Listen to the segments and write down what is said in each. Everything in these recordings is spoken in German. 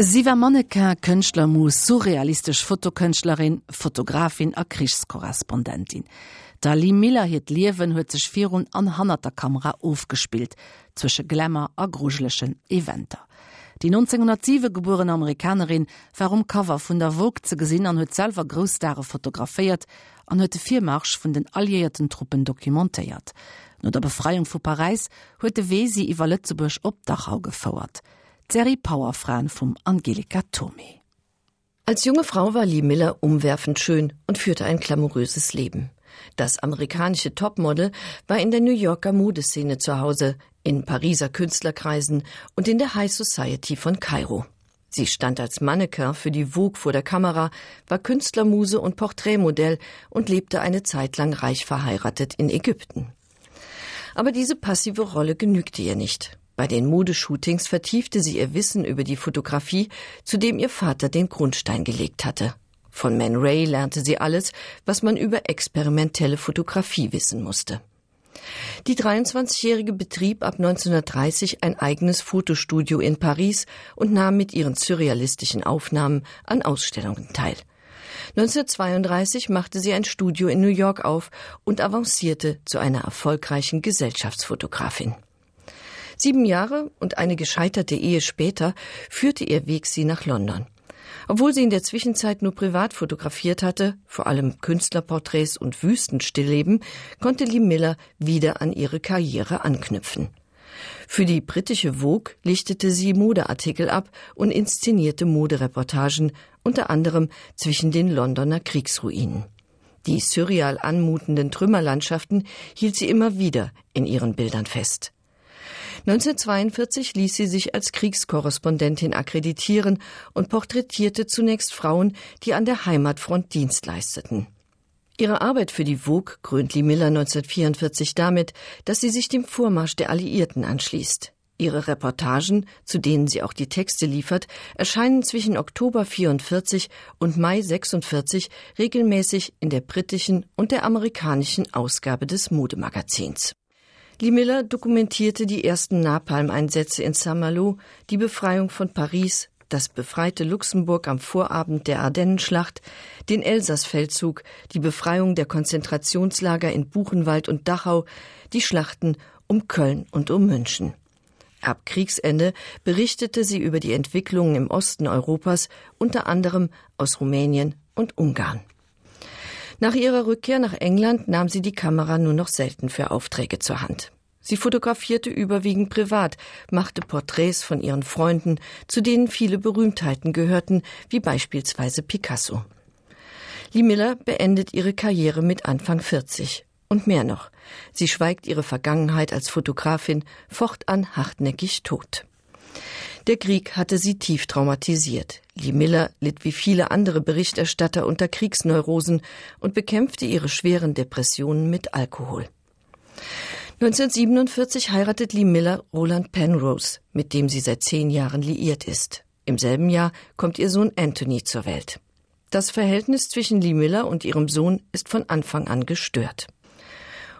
Sie war Manneke Könchtler muss surrealistisch Fotokönchtlerin, Fotografin a Krichskorrespondentin. Dali Miller hiet Liwen huet sech virun an hanter Kamera aufgespielt, zwsche Glämmer a gruglechen Eventer. Die 1907 geborene Amerikanerin war um Cover vun der Wog ze gesinn an huet selver Grosdare fotografiert an huete vier Marsch vun den alliierten Truppen dokumentéiert. No der Befreiung vu Paris huete Wesi iwwer Lützeburg op Dachau gefauerert. Serie Powerfrauen vom Angelika Tome. Als junge Frau war Lee Miller umwerfend schön und führte ein glamouröses Leben. Das amerikanische Topmodel war in der New Yorker Modeszene zu Hause, in Pariser Künstlerkreisen und in der High Society von Kairo. Sie stand als Mannequin für die Vogue vor der Kamera, war Künstlermuse und Porträtmodell und lebte eine Zeit lang reich verheiratet in Ägypten. Aber diese passive Rolle genügte ihr nicht. Bei den Modeshootings vertiefte sie ihr Wissen über die Fotografie, zu dem ihr Vater den Grundstein gelegt hatte. Von Man Ray lernte sie alles, was man über experimentelle Fotografie wissen musste. Die 23-Jährige betrieb ab 1930 ein eigenes Fotostudio in Paris und nahm mit ihren surrealistischen Aufnahmen an Ausstellungen teil. 1932 machte sie ein Studio in New York auf und avancierte zu einer erfolgreichen Gesellschaftsfotografin. Sieben Jahre und eine gescheiterte Ehe später führte ihr Weg sie nach London. Obwohl sie in der Zwischenzeit nur privat fotografiert hatte, vor allem Künstlerporträts und Wüstenstillleben, konnte Lee Miller wieder an ihre Karriere anknüpfen. Für die britische Vogue lichtete sie Modeartikel ab und inszenierte Modereportagen, unter anderem zwischen den Londoner Kriegsruinen. Die surreal anmutenden Trümmerlandschaften hielt sie immer wieder in ihren Bildern fest. 1942 ließ sie sich als Kriegskorrespondentin akkreditieren und porträtierte zunächst Frauen, die an der Heimatfront Dienst leisteten. Ihre Arbeit für die Vogue krönt Lee Miller 1944 damit, dass sie sich dem Vormarsch der Alliierten anschließt. Ihre Reportagen, zu denen sie auch die Texte liefert, erscheinen zwischen Oktober 44 und Mai 46 regelmäßig in der britischen und der amerikanischen Ausgabe des Modemagazins. Lee Miller dokumentierte die ersten Napalmeinsätze in Saint-Malo, die Befreiung von Paris, das befreite Luxemburg am Vorabend der Ardennenschlacht, den Elsassfeldzug, die Befreiung der Konzentrationslager in Buchenwald und Dachau, die Schlachten um Köln und um München. Ab Kriegsende berichtete sie über die Entwicklungen im Osten Europas, unter anderem aus Rumänien und Ungarn. Nach ihrer Rückkehr nach England nahm sie die Kamera nur noch selten für Aufträge zur Hand. Sie fotografierte überwiegend privat, machte Porträts von ihren Freunden, zu denen viele Berühmtheiten gehörten, wie beispielsweise Picasso. Lee Miller beendet ihre Karriere mit Anfang 40. Und mehr noch, sie schweigt ihre Vergangenheit als Fotografin fortan hartnäckig tot. Der Krieg hatte sie tief traumatisiert. Lee Miller litt wie viele andere Berichterstatter unter Kriegsneurosen und bekämpfte ihre schweren Depressionen mit Alkohol. 1947 heiratet Lee Miller Roland Penrose, mit dem sie seit zehn Jahren liiert ist. Im selben Jahr kommt ihr Sohn Anthony zur Welt. Das Verhältnis zwischen Lee Miller und ihrem Sohn ist von Anfang an gestört.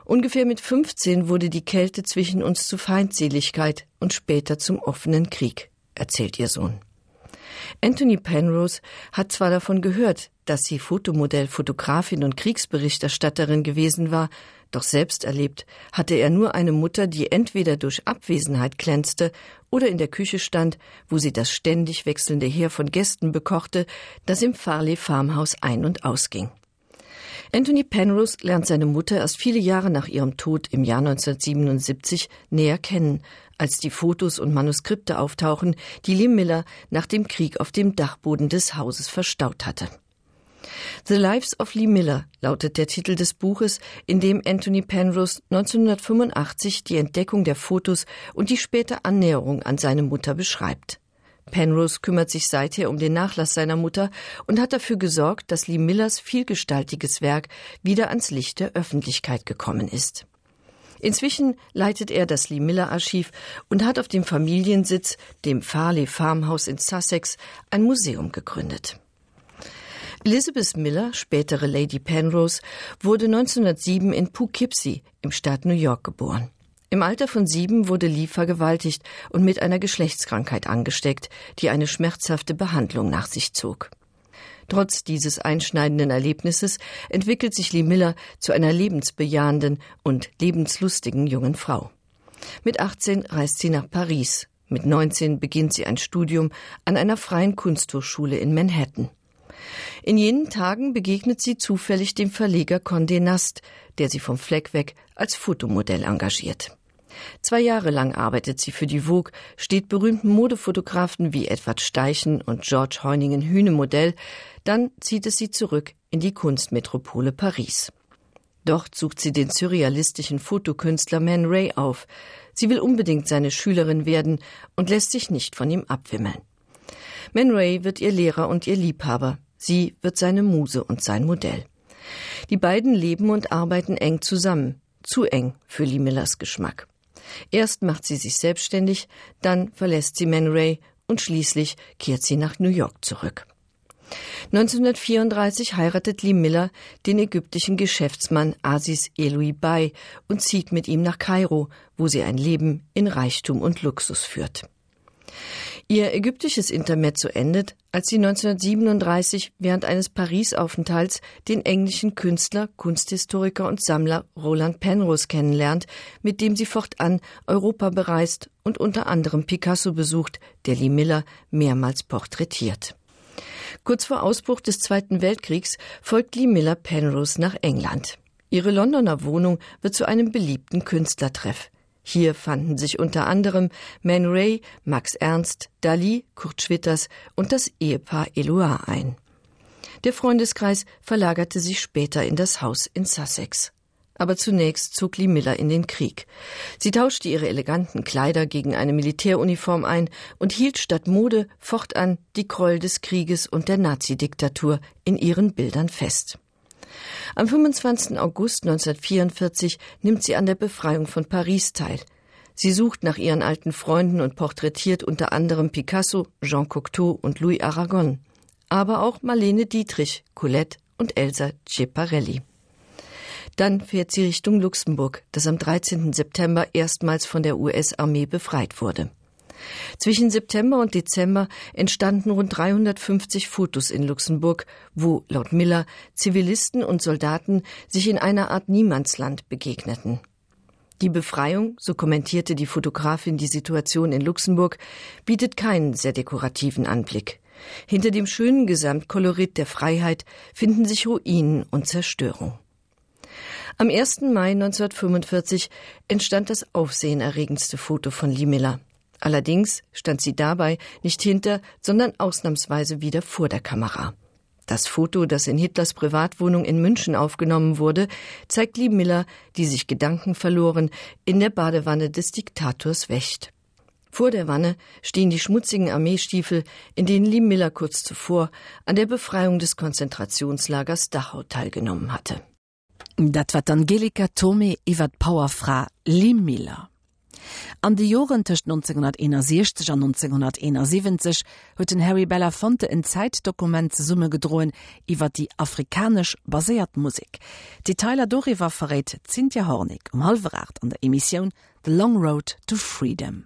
Ungefähr mit 15 wurde die Kälte zwischen uns zu Feindseligkeit und später zum offenen Krieg erzählt ihr Sohn. Anthony Penrose hat zwar davon gehört, dass sie Fotomodell, Fotografin und Kriegsberichterstatterin gewesen war, doch selbst erlebt hatte er nur eine Mutter, die entweder durch Abwesenheit glänzte oder in der Küche stand, wo sie das ständig wechselnde Heer von Gästen bekochte, das im Farley Farmhaus ein- und ausging. Anthony Penrose lernt seine Mutter erst viele Jahre nach ihrem Tod im Jahr 1977 näher kennen, als die Fotos und Manuskripte auftauchen, die Lee Miller nach dem Krieg auf dem Dachboden des Hauses verstaut hatte. The Lives of Lee Miller lautet der Titel des Buches, in dem Anthony Penrose 1985 die Entdeckung der Fotos und die späte Annäherung an seine Mutter beschreibt. Penrose kümmert sich seither um den Nachlass seiner Mutter und hat dafür gesorgt, dass Lee Millers vielgestaltiges Werk wieder ans Licht der Öffentlichkeit gekommen ist. Inzwischen leitet er das Lee Miller Archiv und hat auf dem Familiensitz, dem Farley Farmhaus in Sussex, ein Museum gegründet. Elizabeth Miller, spätere Lady Penrose, wurde 1907 in Poughkeepsie im Staat New York geboren. Im Alter von sieben wurde Lee vergewaltigt und mit einer Geschlechtskrankheit angesteckt, die eine schmerzhafte Behandlung nach sich zog. Trotz dieses einschneidenden Erlebnisses entwickelt sich Lee Miller zu einer lebensbejahenden und lebenslustigen jungen Frau. Mit 18 reist sie nach Paris. Mit 19 beginnt sie ein Studium an einer freien Kunsthochschule in Manhattan. In jenen Tagen begegnet sie zufällig dem Verleger Condé Nast, der sie vom Fleck weg als Fotomodell engagiert. Zwei Jahre lang arbeitet sie für die Vogue, steht berühmten Modefotografen wie Edward Steichen und George Heuningen Hühnemodell, dann zieht es sie zurück in die Kunstmetropole Paris. Dort sucht sie den surrealistischen Fotokünstler Man Ray auf. Sie will unbedingt seine Schülerin werden und lässt sich nicht von ihm abwimmeln. Man Ray wird ihr Lehrer und ihr Liebhaber. Sie wird seine Muse und sein Modell. Die beiden leben und arbeiten eng zusammen. Zu eng für Lee Millers Geschmack. Erst macht sie sich selbstständig, dann verlässt sie Man Ray und schließlich kehrt sie nach New York zurück. 1934 heiratet Lee Miller den ägyptischen Geschäftsmann Asis Eloui Bay und zieht mit ihm nach Kairo, wo sie ein Leben in Reichtum und Luxus führt. Ihr ägyptisches Intermezzo endet, als sie 1937 während eines Paris-Aufenthalts den englischen Künstler, Kunsthistoriker und Sammler Roland Penrose kennenlernt, mit dem sie fortan Europa bereist und unter anderem Picasso besucht, der Lee Miller mehrmals porträtiert. Kurz vor Ausbruch des Zweiten Weltkriegs folgt Lee Miller Penrose nach England. Ihre Londoner Wohnung wird zu einem beliebten Künstlertreff. Hier fanden sich unter anderem Man Ray, Max Ernst, Dali, Kurt Schwitters und das Ehepaar Eloire ein. Der Freundeskreis verlagerte sich später in das Haus in Sussex. Aber zunächst zog Lee Miller in den Krieg. Sie tauschte ihre eleganten Kleider gegen eine Militäruniform ein und hielt statt Mode fortan die Gräuel des Krieges und der Nazidiktatur in ihren Bildern fest. Am 25. August 1944 nimmt sie an der Befreiung von Paris teil. Sie sucht nach ihren alten Freunden und porträtiert unter anderem Picasso, Jean Cocteau und Louis Aragon, aber auch Marlene Dietrich, Colette und Elsa Ceparelli. Dann fährt sie Richtung Luxemburg, das am 13. September erstmals von der US-Armee befreit wurde. Zwischen September und Dezember entstanden rund 350 Fotos in Luxemburg, wo laut Miller Zivilisten und Soldaten sich in einer Art Niemandsland begegneten. Die Befreiung, so kommentierte die Fotografin die Situation in Luxemburg, bietet keinen sehr dekorativen Anblick. Hinter dem schönen Gesamtkolorit der Freiheit finden sich Ruinen und Zerstörung. Am 1. Mai 1945 entstand das aufsehenerregendste Foto von Lee Miller. Allerdings stand sie dabei nicht hinter, sondern ausnahmsweise wieder vor der Kamera. Das Foto, das in Hitlers Privatwohnung in München aufgenommen wurde, zeigt Lee Miller, die sich Gedanken verloren, in der Badewanne des Diktators wächt. Vor der Wanne stehen die schmutzigen Armeestiefel, in denen Lee Miller kurz zuvor an der Befreiung des Konzentrationslagers Dachau teilgenommen hatte. Dat wat Angelika Tome iwwer Powerfra Lee Miller. An de Joren 1961 an 1971 huet den Harry Belafonte en Zeitdokument ze Summe gedroen iwwer die afrikasch baséiert Musik. Die Teiler Doriwer verrät Cynthia Hornig um halfracht an der Emissionioun „The Long Road to Freedom.